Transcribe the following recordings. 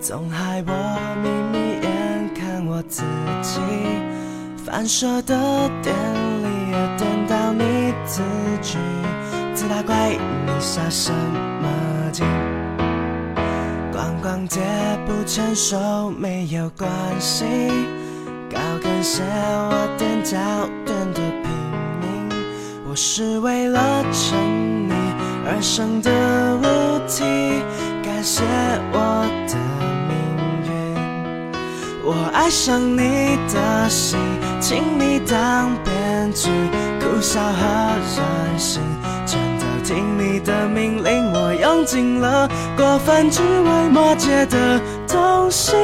总害我眯眯眼看我自己反射的电力也电到你自己自打怪你下什么镜逛逛街不牵手没有关系高跟鞋我踮脚踮得拼命我是为了衬你而生的物体感谢爱上你的心，请你当编剧，苦笑和任性，全都听你的命令。我用尽了过分只为末节的动心，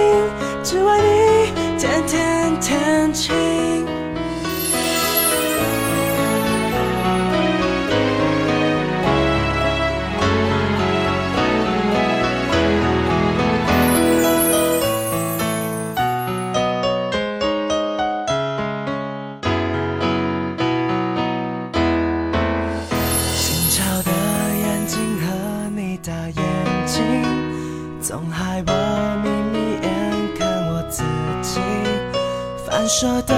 只为你天天天晴。大眼睛，总害我眯眯眼看我自己，反射的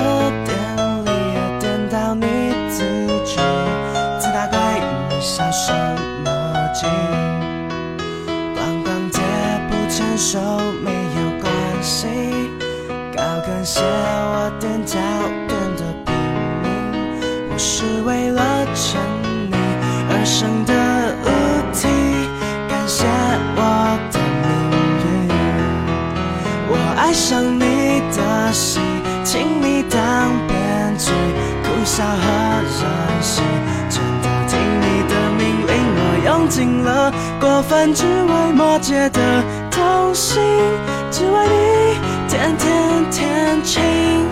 电力也电到你自己，自大怪你笑什么劲？逛逛街不牵手没有关系，高跟鞋我踮脚踮的拼命，我是为了傻和任性，全都听你的命令。我用尽了过分只为摩羯的动心，只为你天天天晴。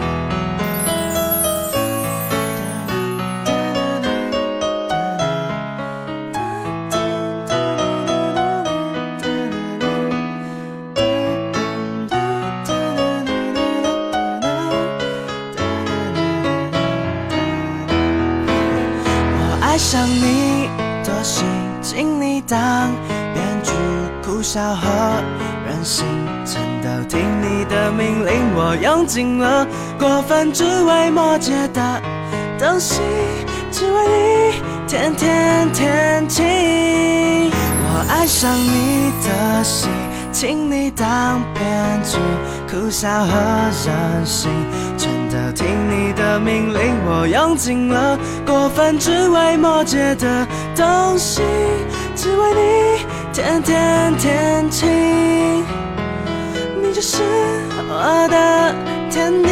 上你的心，请你当编剧，哭笑和任性，全都听你的命令。我用尽了过分只为摩羯的东西，只为你天天天晴。我爱上你的心，请你当编剧，哭笑和任性，的听你的命令。我用尽了过分只为摩羯的东西，只为你天天天晴。你就是我的天